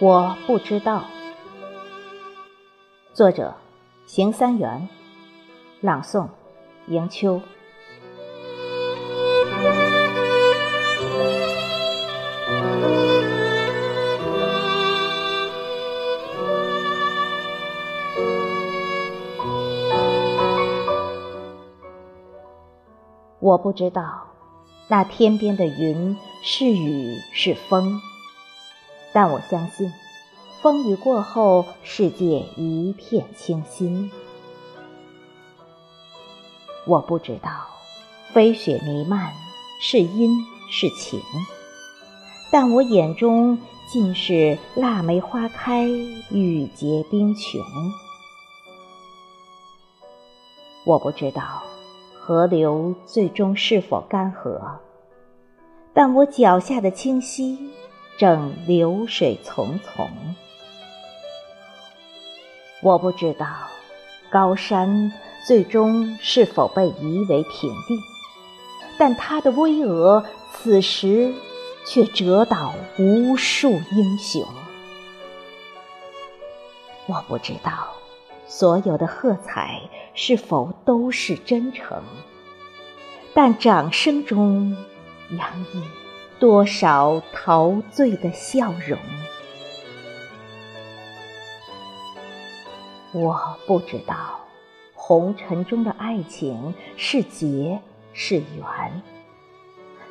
我不知道。作者：邢三元，朗诵：迎秋。我不知道，那天边的云是雨是风，但我相信，风雨过后，世界一片清新。我不知道，飞雪弥漫是阴是晴，但我眼中尽是腊梅花开，雨结冰琼。我不知道。河流最终是否干涸？但我脚下的清溪正流水淙淙。我不知道高山最终是否被夷为平地，但它的巍峨此时却折倒无数英雄。我不知道。所有的喝彩是否都是真诚？但掌声中洋溢多少陶醉的笑容？我不知道，红尘中的爱情是劫是缘，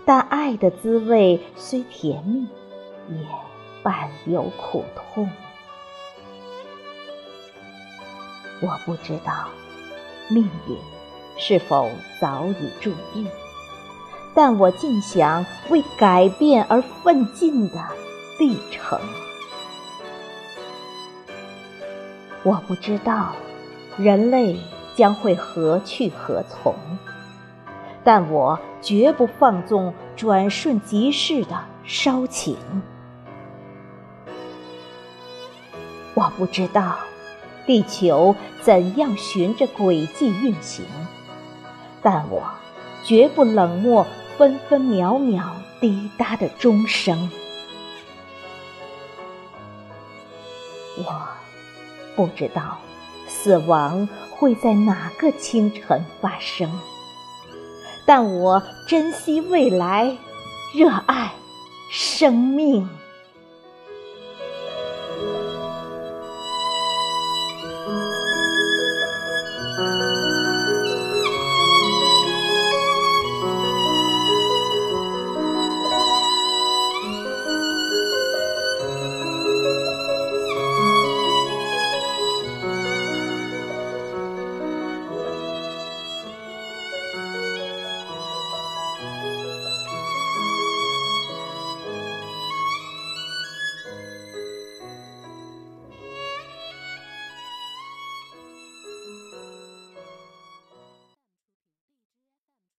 但爱的滋味虽甜蜜，也伴有苦痛。我不知道命运是否早已注定，但我尽想为改变而奋进的历程。我不知道人类将会何去何从，但我绝不放纵转瞬即逝的烧情。我不知道。地球怎样循着轨迹运行？但我绝不冷漠分分秒秒滴答的钟声。我不知道死亡会在哪个清晨发生，但我珍惜未来，热爱生命。